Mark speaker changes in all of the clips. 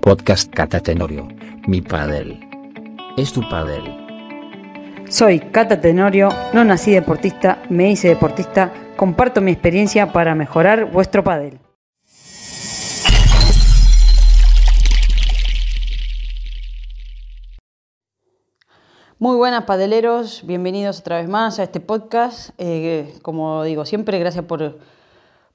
Speaker 1: Podcast Cata Tenorio, mi padel. Es tu padel.
Speaker 2: Soy Cata Tenorio, no nací deportista, me hice deportista, comparto mi experiencia para mejorar vuestro padel. Muy buenas padeleros, bienvenidos otra vez más a este podcast. Eh, como digo siempre, gracias por,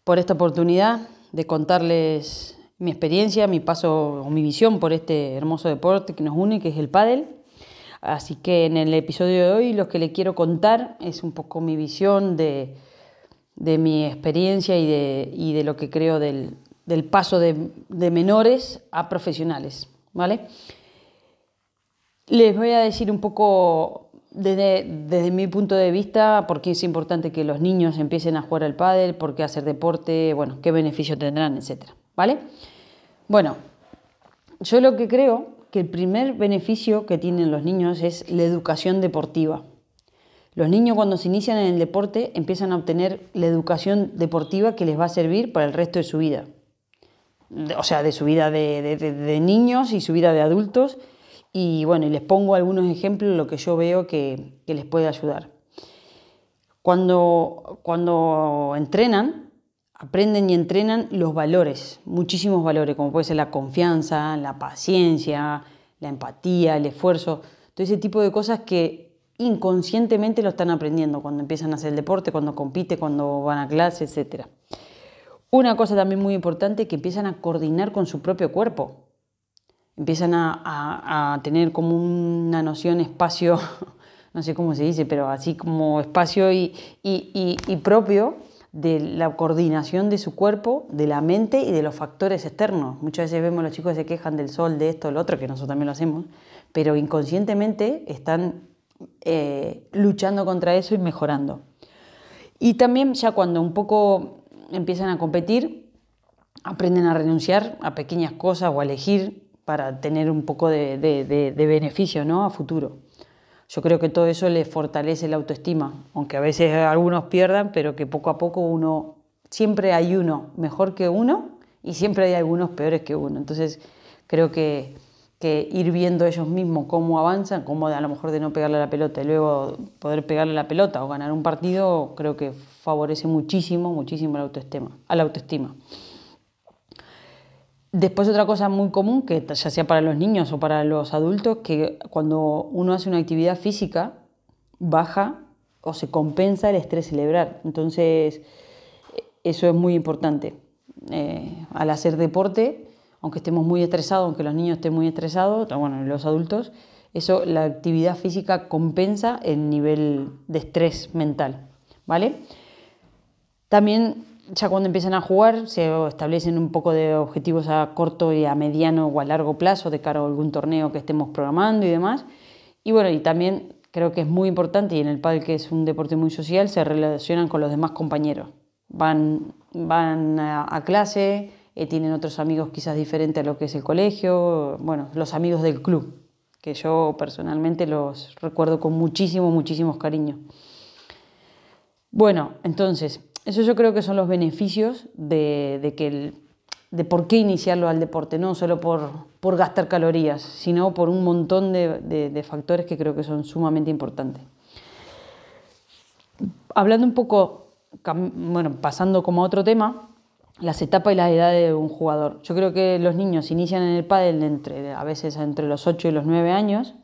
Speaker 2: por esta oportunidad de contarles mi experiencia, mi paso o mi visión por este hermoso deporte que nos une, que es el pádel. Así que en el episodio de hoy lo que le quiero contar es un poco mi visión de, mi experiencia y de, de, lo que creo del, paso de, menores a profesionales. ¿vale? Les voy a decir un poco desde, desde, mi punto de vista por qué es importante que los niños empiecen a jugar al pádel, por qué hacer deporte, bueno, qué beneficio tendrán, etcétera. ¿Vale? Bueno, yo lo que creo que el primer beneficio que tienen los niños es la educación deportiva. Los niños cuando se inician en el deporte empiezan a obtener la educación deportiva que les va a servir para el resto de su vida. O sea, de su vida de, niños y su vida de adultos. Y bueno, y les pongo algunos ejemplos de lo que yo veo que, que les puede ayudar. Cuando, cuando entrenan, aprenden y entrenan los valores, muchísimos valores, como puede ser la confianza, la paciencia, la empatía, el esfuerzo, todo ese tipo de cosas que inconscientemente lo están aprendiendo cuando empiezan a hacer el deporte, cuando compite, cuando van a clase, etc. Una cosa también muy importante que empiezan a coordinar con su propio cuerpo. Empiezan a, tener como una noción espacio, no sé cómo se dice, pero así como espacio y propio de la coordinación de su cuerpo, de la mente y de los factores externos. Muchas veces vemos los chicos que se quejan del sol, de esto, lo otro, que nosotros también lo hacemos, pero inconscientemente están eh, luchando contra eso y mejorando. Y también ya cuando un poco empiezan a competir, aprenden a renunciar a pequeñas cosas o a elegir para tener un poco de, de beneficio ¿no? a futuro. Yo creo que todo eso le fortalece la autoestima, aunque a veces algunos pierdan, pero que poco a poco uno, siempre hay uno mejor que uno y siempre hay algunos peores que uno. Entonces creo que, ir viendo ellos mismos cómo avanzan, cómo a lo mejor de no pegarle la pelota y luego poder pegarle la pelota o ganar un partido, creo que favorece muchísimo, muchísimo la autoestima, a la autoestima. Después otra cosa muy común, que ya sea para los niños o para los adultos, que cuando uno hace una actividad física, baja o se compensa el estrés cerebral. Entonces, eso es muy importante. Eh, al hacer deporte, aunque estemos muy estresados, aunque los niños estén muy estresados, bueno, los adultos, eso, la actividad física compensa el nivel de estrés mental, ¿vale? También ya cuando empiezan a jugar se establecen un poco de objetivos a corto y a mediano o a largo plazo de cara a algún torneo que estemos programando y demás. Y bueno, y también creo que es muy importante y en el pádel que es un deporte muy social se relacionan con los demás compañeros. Van, van a, clase, eh, tienen otros amigos quizás diferentes a lo que es el colegio, bueno, los amigos del club, que yo personalmente los recuerdo con muchísimo, muchísimos cariños. Bueno, entonces, eso yo creo que son los beneficios de, que de por qué iniciarlo al deporte, no solo por, por gastar calorías, sino por un montón de, factores que creo que son sumamente importantes. Hablando un poco, bueno, pasando como a otro tema, las etapas y las edades de un jugador. Yo creo que los niños inician en el pádel entre, a veces entre los 8 y los 9 años.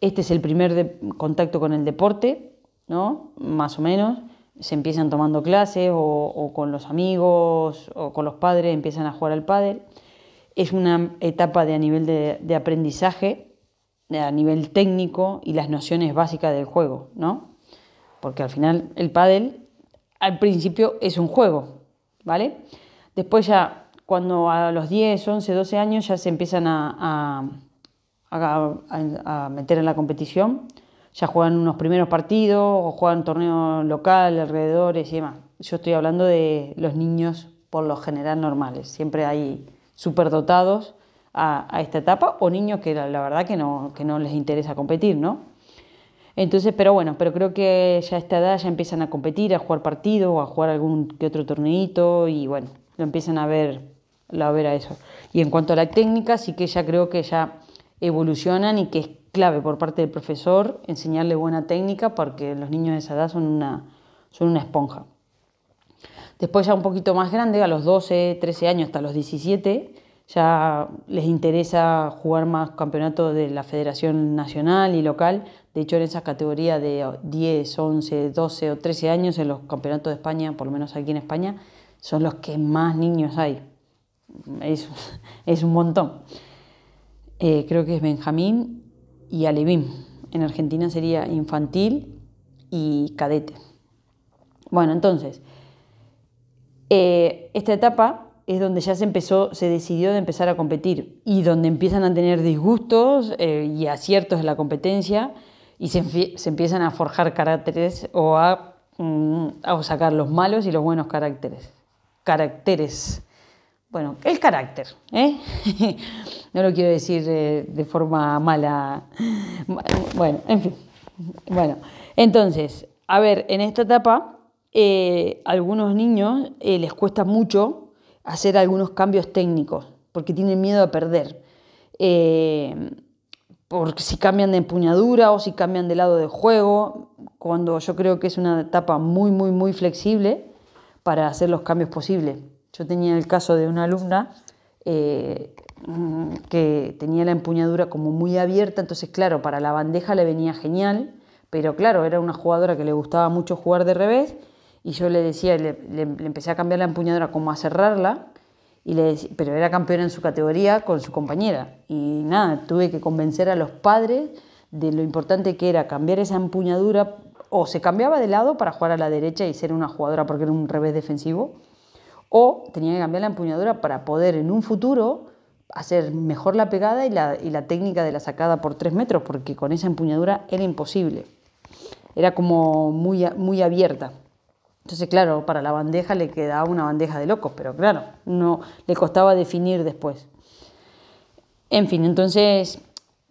Speaker 2: Este es el primer contacto con el deporte, ¿no? Más o menos se empiezan tomando clases o, con los amigos o con los padres empiezan a jugar al pádel. Es una etapa de, a nivel de, aprendizaje, a nivel técnico y las nociones básicas del juego, ¿no? Porque al final el pádel al principio es un juego, ¿vale? Después ya cuando a los 10, 11, 12 años ya se empiezan a, a meter en la competición, ya juegan unos primeros partidos o juegan torneo local, alrededores y demás. Yo estoy hablando de los niños por lo general normales. Siempre hay superdotados a, a esta etapa o niños que la, verdad que no, que no les interesa competir, ¿no? Entonces, pero bueno, pero creo que ya a esta edad ya empiezan a competir, a jugar partidos o a jugar algún que otro torneito y bueno, lo empiezan a ver la ver a eso. Y en cuanto a la técnica, sí que ya creo que ya evolucionan y que clave por parte del profesor enseñarle buena técnica porque los niños de esa edad son una, son una esponja. Después ya un poquito más grande, a los 12, 13 años hasta los 17, ya les interesa jugar más campeonatos de la Federación Nacional y local. De hecho, en esa categoría de 10, 11, 12 o 13 años, en los campeonatos de España, por lo menos aquí en España, son los que más niños hay. Es, es un montón. Eh, creo que es Benjamín y Alevín. En Argentina sería infantil y cadete. Bueno, entonces, eh, esta etapa es donde ya se empezó, se decidió de empezar a competir y donde empiezan a tener disgustos eh, y aciertos en la competencia y se, empiezan a forjar caracteres o a, mm, a sacar los malos y los buenos caracteres. Caracteres bueno, el carácter, ¿eh? no lo quiero decir de forma mala. Bueno, en fin. Bueno, entonces, a ver, en esta etapa, eh, algunos niños eh, les cuesta mucho hacer algunos cambios técnicos, porque tienen miedo a perder. porque si cambian de empuñadura o si cambian de lado de juego, cuando yo creo que es una etapa muy, muy, muy flexible para hacer los cambios posibles. Yo tenía el caso de una alumna eh, que tenía la empuñadura como muy abierta, entonces claro, para la bandeja le venía genial, pero claro, era una jugadora que le gustaba mucho jugar de revés y yo le decía, le, empecé a cambiar la empuñadura como a cerrarla, y le pero era campeona en su categoría con su compañera. Y nada, tuve que convencer a los padres de lo importante que era cambiar esa empuñadura, o se cambiaba de lado para jugar a la derecha y ser una jugadora porque era un revés defensivo, o tenía que cambiar la empuñadura para poder en un futuro hacer mejor la pegada y la, técnica de la sacada por tres metros, porque con esa empuñadura era imposible. Era como muy, muy abierta. Entonces, claro, para la bandeja le quedaba una bandeja de locos, pero claro, no le costaba definir después. En fin, entonces,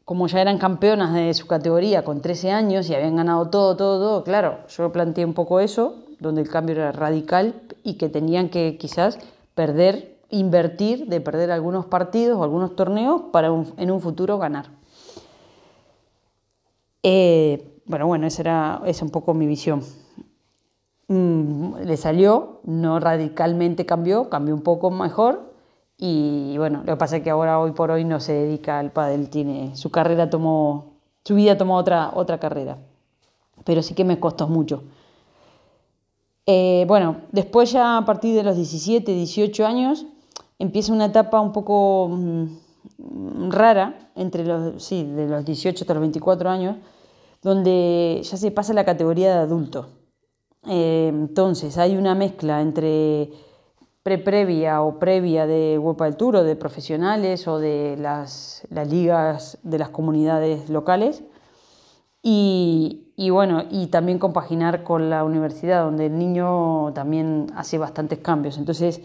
Speaker 2: como ya eran campeonas de su categoría con 13 años y habían ganado todo, todo, todo, claro, yo planteé un poco eso donde el cambio era radical y que tenían que quizás perder, invertir, de perder algunos partidos o algunos torneos para en un futuro ganar. Eh, bueno, bueno, esa era esa un poco mi visión. Mm, le salió, no radicalmente cambió, cambió un poco mejor y bueno, lo que pasa es que ahora hoy por hoy no se dedica al pádel, tiene su carrera tomó, su vida tomó otra, otra carrera, pero sí que me costó mucho. Eh, bueno, después ya a partir de los 17, 18 años empieza una etapa un poco mm, rara, entre los, sí, de los 18 hasta los 24 años, donde ya se pasa a la categoría de adulto. Eh, entonces hay una mezcla entre pre-previa o previa de Huepa del Tour o de profesionales o de las ligas de las comunidades locales y, bueno, y también compaginar con la universidad, donde el niño también hace bastantes cambios. Entonces,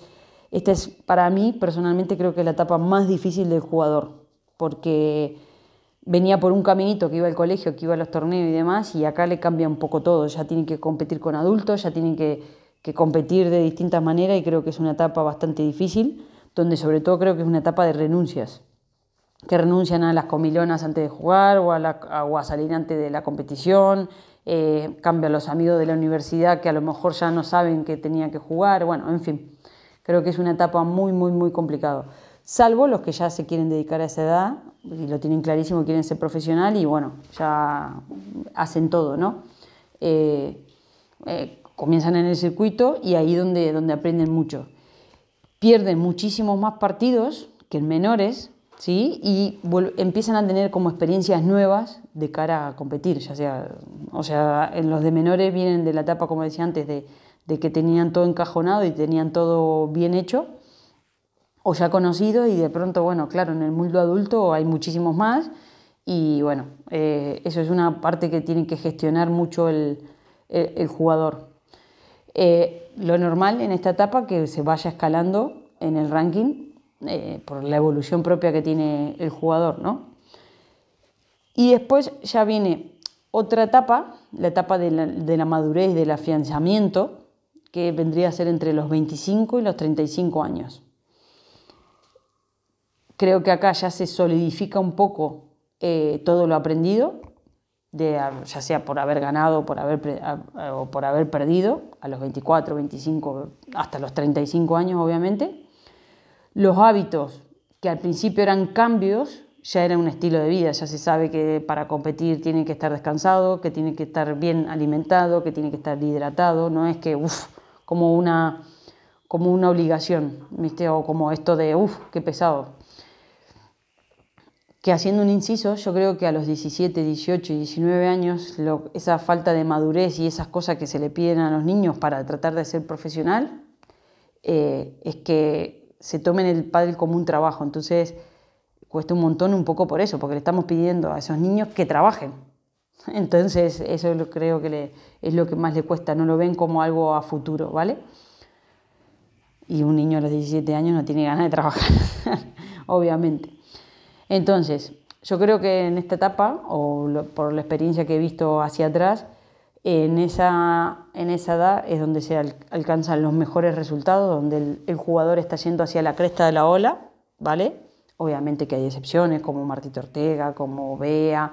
Speaker 2: esta es para mí, personalmente, creo que es la etapa más difícil del jugador, porque venía por un caminito que iba al colegio, que iba a los torneos y demás, y acá le cambia un poco todo. Ya tiene que competir con adultos, ya tienen que competir de distintas maneras, y creo que es una etapa bastante difícil, donde sobre todo creo que es una etapa de renuncias que renuncian a las comilonas antes de jugar o a, la, a salir antes de la competición, eh, cambian los amigos de la universidad que a lo mejor ya no saben que tenían que jugar, bueno, en fin, creo que es una etapa muy, muy, muy complicada. Salvo los que ya se quieren dedicar a esa edad y lo tienen clarísimo, quieren ser profesional y bueno, ya hacen todo, ¿no? Eh, eh, comienzan en el circuito y ahí donde, donde aprenden mucho. Pierden muchísimos más partidos que en menores, ¿sí? y empiezan a tener como experiencias nuevas de cara a competir, ya sea, o sea, en los de menores vienen de la etapa, como decía antes, de, que tenían todo encajonado y tenían todo bien hecho, o ya conocido, y de pronto, bueno, claro, en el mundo adulto hay muchísimos más, y bueno, eh, eso es una parte que tiene que gestionar mucho el, jugador. Eh, lo normal en esta etapa que se vaya escalando en el ranking eh, por la evolución propia que tiene el jugador, ¿no? Y después ya viene otra etapa, la etapa de la, madurez, del afianzamiento, que vendría a ser entre los 25 y los 35 años. creo que acá ya se solidifica un poco eh, todo lo aprendido, ya sea por haber ganado por haber, o por haber perdido, a los 24, 25, hasta los 35 años obviamente. Los hábitos, que al principio eran cambios, ya era un estilo de vida, ya se sabe que para competir tiene que estar descansado, que tiene que estar bien alimentado, que tiene que estar hidratado, no es que, uff, como una, como una obligación, ¿viste? o como esto de, uff, qué pesado. Que haciendo un inciso, yo creo que a los 17, 18 y 19 años, esa falta de madurez y esas cosas que se le piden a los niños para tratar de ser profesional, eh, es que se tomen el padre como un trabajo. Entonces, cuesta un montón un poco por eso, porque le estamos pidiendo a esos niños que trabajen. Entonces, eso lo, creo que es lo que más le cuesta, no lo ven como algo a futuro, ¿vale? Y un niño a los 17 años no tiene ganas de trabajar, obviamente. Entonces, yo creo que en esta etapa, o por la experiencia que he visto hacia atrás, en esa, en esa edad es donde se alcanzan los mejores resultados, donde el, jugador está yendo hacia la cresta de la ola, ¿vale? Obviamente que hay excepciones como Martito Ortega, como Bea,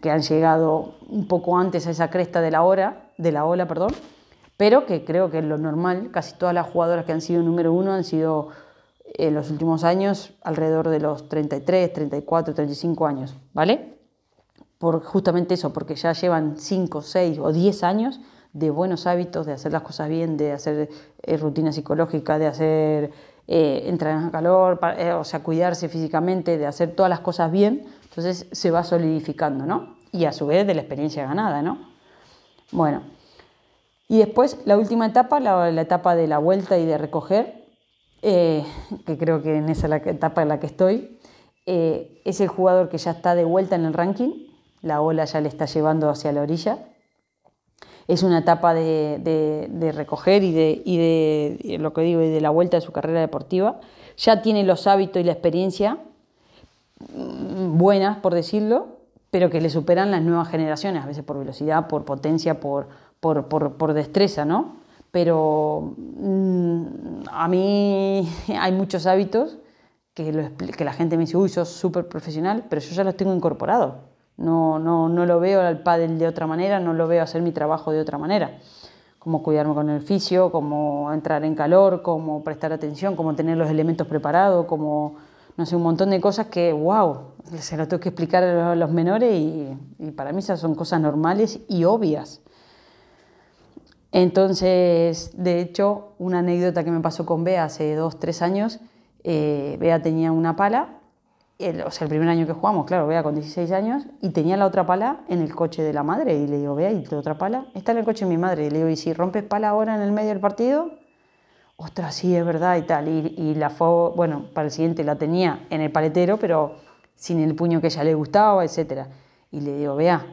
Speaker 2: que han llegado un poco antes a esa cresta de la, hora, de la ola, perdón, pero que creo que es lo normal. Casi todas las jugadoras que han sido número uno han sido en los últimos años alrededor de los 33, 34, 35 años, ¿vale? Por justamente eso, porque ya llevan 5, 6 o 10 años de buenos hábitos, de hacer las cosas bien, de hacer eh, rutina psicológica, de hacer eh, entrar en calor, eh, o sea, cuidarse físicamente, de hacer todas las cosas bien, entonces se va solidificando, ¿no? Y a su vez de la experiencia ganada, ¿no? Bueno, y después la última etapa, la, etapa de la vuelta y de recoger, eh, que creo que en esa etapa en la que estoy, es el jugador que ya está de vuelta en el ranking, la ola ya le está llevando hacia la orilla, es una etapa de, recoger y, de, lo que digo, y de la vuelta de su carrera deportiva. Ya tiene los hábitos y la experiencia mm, buenas, por decirlo, pero que le superan las nuevas generaciones, a veces por velocidad, por potencia, por, destreza, ¿no? Pero mm, a mí hay muchos hábitos que, que la gente me dice, uy, sos súper profesional, pero yo ya los tengo incorporados. No, no, no lo veo al pádel de otra manera, no lo veo hacer mi trabajo de otra manera. Como cuidarme con el fisio, como entrar en calor, como prestar atención, como tener los elementos preparados, como, no sé, un montón de cosas que, wow, se lo tengo que explicar a los menores y, para mí esas son cosas normales y obvias. Entonces, de hecho, una anécdota que me pasó con Bea hace dos, tres años, eh, Bea tenía una pala o sea, el primer año que jugamos, claro, vea con 16 años, y tenía la otra pala en el coche de la madre. Y le digo, vea, ¿y la otra pala? Está en el coche de mi madre. Y le digo, ¿y si rompes pala ahora en el medio del partido? Ostras, sí, es verdad y tal. Y, la fue, bueno, para el siguiente la tenía en el paletero, pero sin el puño que ella le gustaba, etc. Y le digo, vea,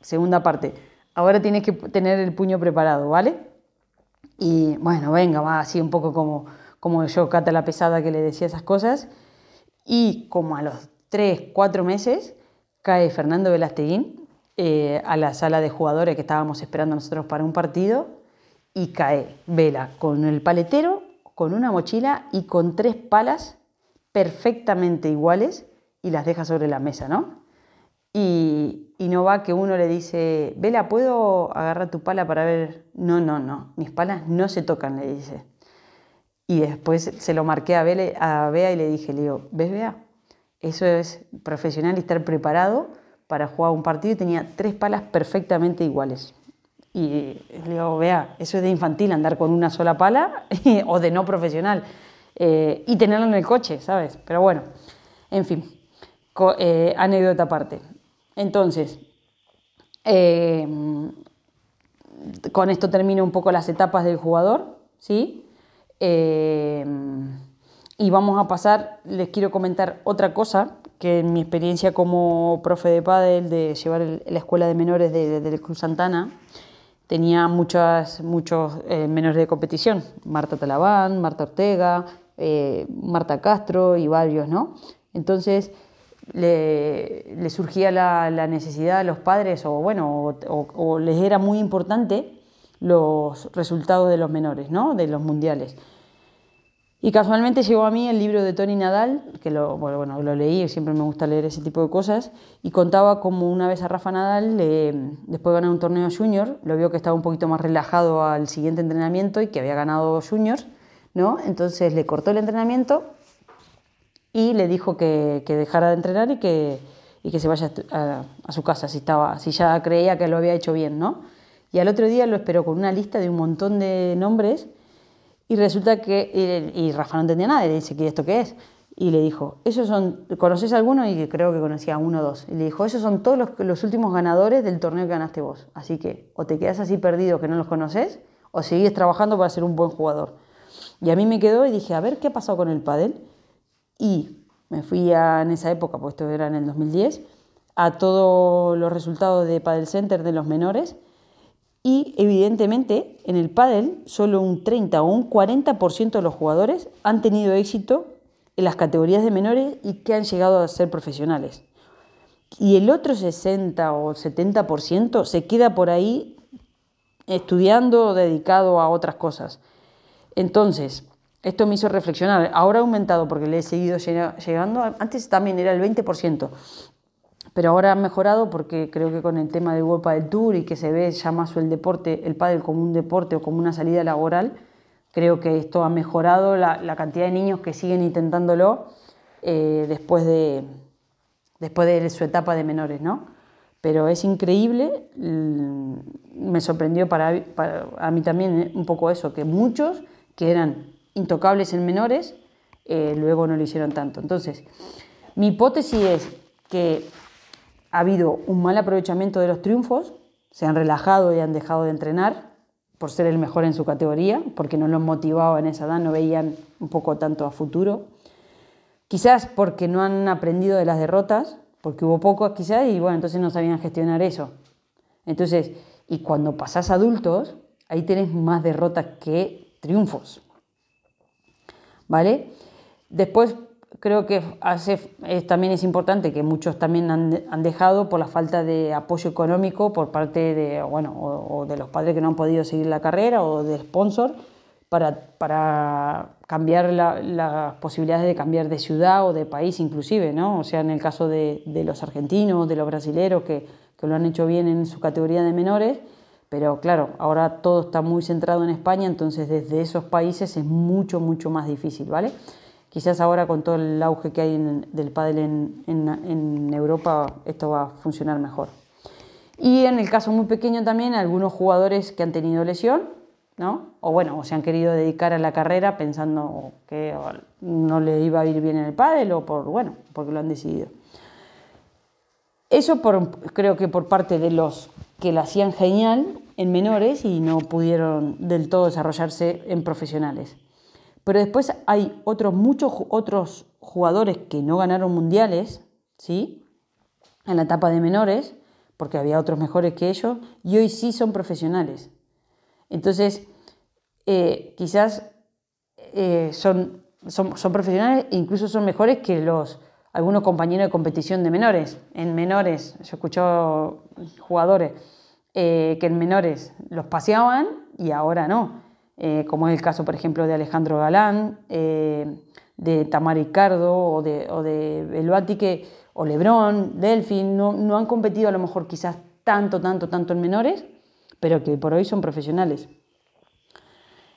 Speaker 2: segunda parte, ahora tienes que tener el puño preparado, ¿vale? Y bueno, venga, va así un poco como, como yo, Cata la pesada, que le decía esas cosas. Y como a los 3, 4 meses, cae Fernando Velasteguín eh, a la sala de jugadores que estábamos esperando nosotros para un partido y cae Vela con el paletero, con una mochila y con tres palas perfectamente iguales y las deja sobre la mesa, ¿no? Y, y, no va que uno le dice, Vela, ¿puedo agarrar tu pala para ver? No, no, no, mis palas no se tocan, le dice. Y después se lo marqué a, Bea y le dije, le digo, ¿ves Bea? Eso es profesional y estar preparado para jugar un partido y tenía tres palas perfectamente iguales. Y le digo, vea, eso es de infantil, andar con una sola pala o de no profesional. Eh, y tenerlo en el coche, ¿sabes? Pero bueno, en fin, eh, anécdota aparte. Entonces, eh, con esto termino un poco las etapas del jugador, ¿sí? Eh, y vamos a pasar, les quiero comentar otra cosa, que en mi experiencia como profe de pádel, de llevar la escuela de menores de, Cruz Santana, tenía muchas, muchos eh, menores de competición, Marta Talabán, Marta Ortega, eh, Marta Castro y varios, ¿no? Entonces le, surgía la, necesidad a los padres, o bueno, o les era muy importante los resultados de los menores, ¿no? de los mundiales. Y casualmente llegó a mí el libro de Tony Nadal, que lo, bueno, lo leí, siempre me gusta leer ese tipo de cosas, y contaba como una vez a Rafa Nadal, después de ganar un torneo junior, lo vio que estaba un poquito más relajado al siguiente entrenamiento y que había ganado juniors, ¿no? Entonces le cortó el entrenamiento y le dijo que, que dejara de entrenar y que, y que se vaya a, a, su casa si, estaba, si ya creía que lo había hecho bien, ¿no? Y al otro día lo esperó con una lista de un montón de nombres y resulta que, y, Rafa no entendía nada, y le dice, ¿qué esto qué es? Y le dijo, esos son, ¿conoces alguno? Y creo que conocía uno o dos. Y le dijo, esos son todos los, los, últimos ganadores del torneo que ganaste vos. Así que o te quedas así perdido que no los conoces, o seguís trabajando para ser un buen jugador. Y a mí me quedó y dije, a ver qué ha pasado con el pádel. Y me fui a, en esa época, pues esto era en el 2010, a todos los resultados de Padel Center de los menores y evidentemente en el pádel solo un 30 o un 40% de los jugadores han tenido éxito en las categorías de menores y que han llegado a ser profesionales. Y el otro 60 o 70% se queda por ahí estudiando o dedicado a otras cosas. Entonces, esto me hizo reflexionar. Ahora ha aumentado porque le he seguido llegando. Antes también era el 20% pero ahora ha mejorado porque creo que con el tema de World del Tour y que se ve ya más el deporte, el pádel como un deporte o como una salida laboral, creo que esto ha mejorado la, cantidad de niños que siguen intentándolo eh, después, de, después de su etapa de menores, ¿no? Pero es increíble, mm, me sorprendió para, a mí también eh, un poco eso, que muchos que eran intocables en menores, eh, luego no lo hicieron tanto. Entonces, mi hipótesis es que ha habido un mal aprovechamiento de los triunfos, se han relajado y han dejado de entrenar por ser el mejor en su categoría, porque no los motivaba en esa edad, no veían un poco tanto a futuro. Quizás porque no han aprendido de las derrotas, porque hubo pocos quizás y bueno, entonces no sabían gestionar eso. Entonces, y cuando pasás adultos, ahí tenés más derrotas que triunfos. ¿Vale? Después creo que también es importante que muchos también han, dejado por la falta de apoyo económico por parte de, bueno, o, de los padres que no han podido seguir la carrera o del sponsor para, para cambiar las posibilidades de cambiar de ciudad o de país inclusive, ¿no? O sea, en el caso de, de los argentinos, de los brasileros que, que lo han hecho bien en su categoría de menores, pero claro, ahora todo está muy centrado en España, entonces desde esos países es mucho, mucho más difícil, ¿vale? Quizás ahora con todo el auge que hay del pádel en, Europa esto va a funcionar mejor. Y en el caso muy pequeño también algunos jugadores que han tenido lesión, ¿no? O bueno, o se han querido dedicar a la carrera pensando que no le iba a ir bien en el pádel o por bueno, porque lo han decidido. Eso creo que por parte de los que lo hacían genial en menores y no pudieron del todo desarrollarse en profesionales. Pero después hay otros, muchos otros jugadores que no ganaron mundiales, ¿sí? En la etapa de menores, porque había otros mejores que ellos, y hoy sí son profesionales. Entonces, eh, quizás eh, son, son, profesionales e incluso son mejores que los algunos compañeros de competición de menores. En menores, yo he escuchado jugadores eh, que en menores los paseaban y ahora no. Eh, como es el caso, por ejemplo, de Alejandro Galán, eh, de Tamar Ricardo o de, o de o Lebrón, Delfín, no, han competido a lo mejor quizás tanto, tanto, tanto en menores, pero que por hoy son profesionales.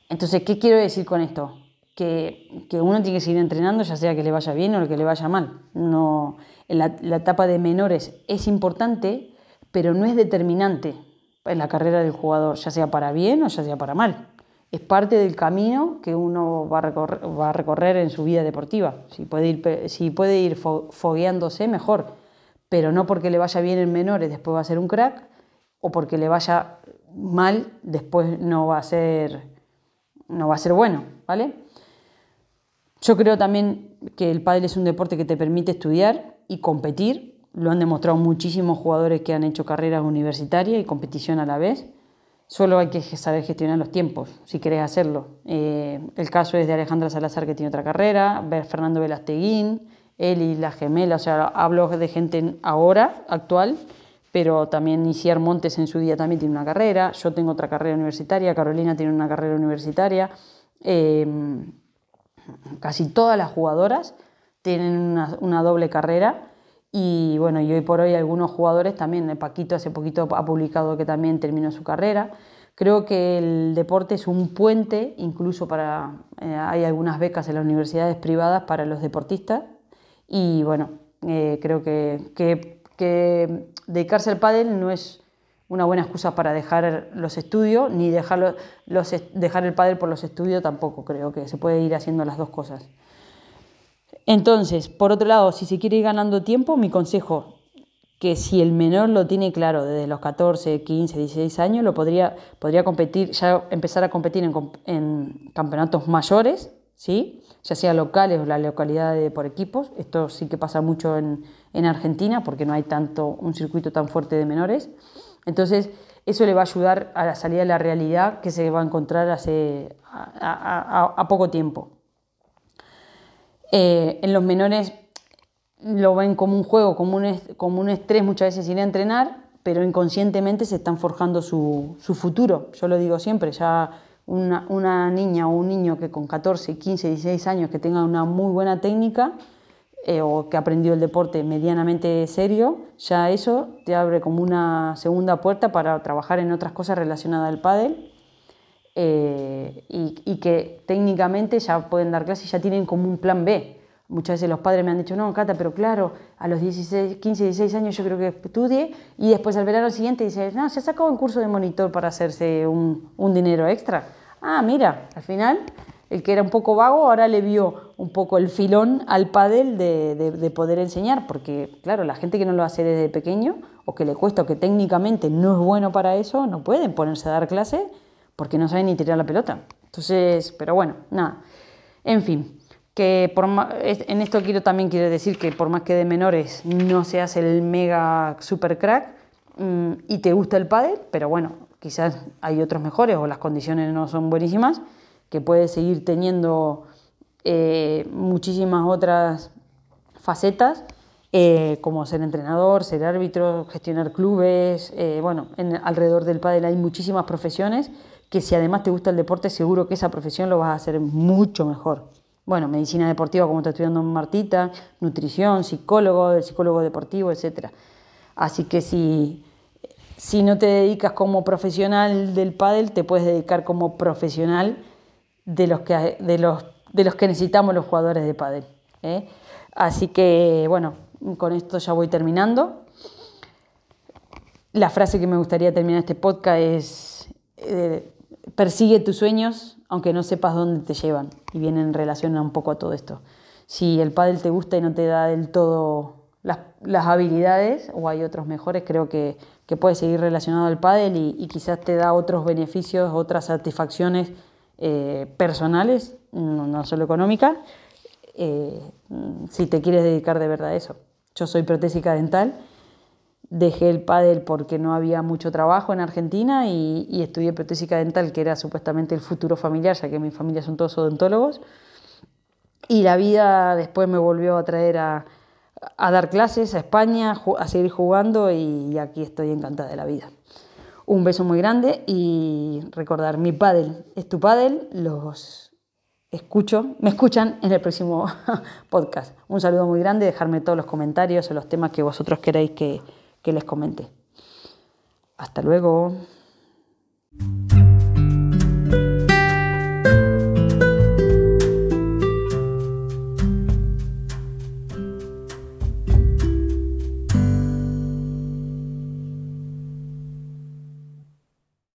Speaker 2: Entonces, ¿qué quiero decir con esto? Que, que, uno tiene que seguir entrenando, ya sea que le vaya bien o que le vaya mal. No, la, la etapa de menores es importante, pero no es determinante en la carrera del jugador, ya sea para bien o ya sea para mal es parte del camino que uno va a recorrer, en su vida deportiva. Si puede ir, si fogueándose, mejor, pero no porque le vaya bien en menores, después va a ser un crack, o porque le vaya mal, después no va a ser, no va a ser bueno, ¿vale? Yo creo también que el pádel es un deporte que te permite estudiar y competir. Lo han demostrado muchísimos jugadores que han hecho carreras universitarias y competición a la vez. Solo hay que saber gestionar los tiempos, si querés hacerlo. Eh, el caso es de Alejandra Salazar, que tiene otra carrera, Fernando Velasteguín, él y la gemela, o sea, hablo de gente ahora, actual, pero también Isiar Montes en su día también tiene una carrera, yo tengo otra carrera universitaria, Carolina tiene una carrera universitaria. Em, casi todas las jugadoras tienen una doble carrera y bueno, y hoy por hoy algunos jugadores también, Paquito hace poquito ha publicado que también terminó su carrera. Creo que el deporte es un puente, incluso para, eh, hay algunas becas en las universidades privadas para los deportistas y bueno, eh, creo que, que, que, dedicarse al pádel no es una buena excusa para dejar los estudios, ni dejar, los, dejar el pádel por los estudios tampoco, creo que se puede ir haciendo las dos cosas. Entonces, por otro lado, si se quiere ir ganando tiempo, mi consejo, que si el menor lo tiene claro desde los 14, 15, 16 años, lo podría, podría competir, ya empezar a competir en, campeonatos mayores, ¿sí? ya sea locales o la localidad de, por equipos. Esto sí que pasa mucho en, Argentina porque no hay tanto un circuito tan fuerte de menores. Entonces, eso le va a ayudar a la salida de la realidad que se va a encontrar hace, a poco tiempo. Eh, en los menores lo ven como un juego, como un, como un estrés muchas veces ir a entrenar, pero inconscientemente se están forjando su, su futuro. Yo lo digo siempre, ya una, una, niña o un niño que con 14, 15, 16 años que tenga una muy buena técnica eh, o que ha aprendido el deporte medianamente serio, ya eso te abre como una segunda puerta para trabajar en otras cosas relacionadas al pádel eh, y, que técnicamente ya pueden dar clases y ya tienen como un plan B. Muchas veces los padres me han dicho, no, Cata, pero claro, a los 16, 15, 16 años yo creo que estudie y después al verano siguiente dice, no, se sacado un curso de monitor para hacerse un, un dinero extra. Ah, mira, al final el que era un poco vago ahora le vio un poco el filón al pádel de, de, de, poder enseñar, porque claro, la gente que no lo hace desde pequeño o que le cuesta o que técnicamente no es bueno para eso, no pueden ponerse a dar clase porque no saben ni tirar la pelota. Entonces, pero bueno, nada. En fin, que por en esto quiero también quiero decir que por más que de menores no seas el mega super crack mm, y te gusta el pádel, pero bueno, quizás hay otros mejores o las condiciones no son buenísimas, que puedes seguir teniendo eh, muchísimas otras facetas, eh, como ser entrenador, ser árbitro, gestionar clubes, eh, bueno, en, alrededor del pádel hay muchísimas profesiones que si además te gusta el deporte, seguro que esa profesión lo vas a hacer mucho mejor. Bueno, medicina deportiva, como está estudiando Martita, nutrición, psicólogo, psicólogo deportivo, etc. Así que si, si no te dedicas como profesional del pádel, te puedes dedicar como profesional de los que, de los, de los que necesitamos los jugadores de pádel. ¿eh? Así que, bueno, con esto ya voy terminando. La frase que me gustaría terminar este podcast es... Eh, persigue tus sueños aunque no sepas dónde te llevan y viene en relación un poco a todo esto. Si el pádel te gusta y no te da del todo las, habilidades o hay otros mejores, creo que, que puedes seguir relacionado al pádel y, quizás te da otros beneficios, otras satisfacciones eh, personales, no, solo económicas, eh, si te quieres dedicar de verdad a eso. Yo soy protésica dental Dejé el pádel porque no había mucho trabajo en Argentina y, estudié protésica dental, que era supuestamente el futuro familiar, ya que mi familia son todos odontólogos. Y la vida después me volvió a traer a, dar clases a España, a seguir jugando y aquí estoy encantada de la vida. Un beso muy grande y recordar, mi pádel es tu pádel, los escucho, me escuchan en el próximo podcast. Un saludo muy grande, dejarme todos los comentarios o los temas que vosotros queráis que, que les comenté. Hasta luego.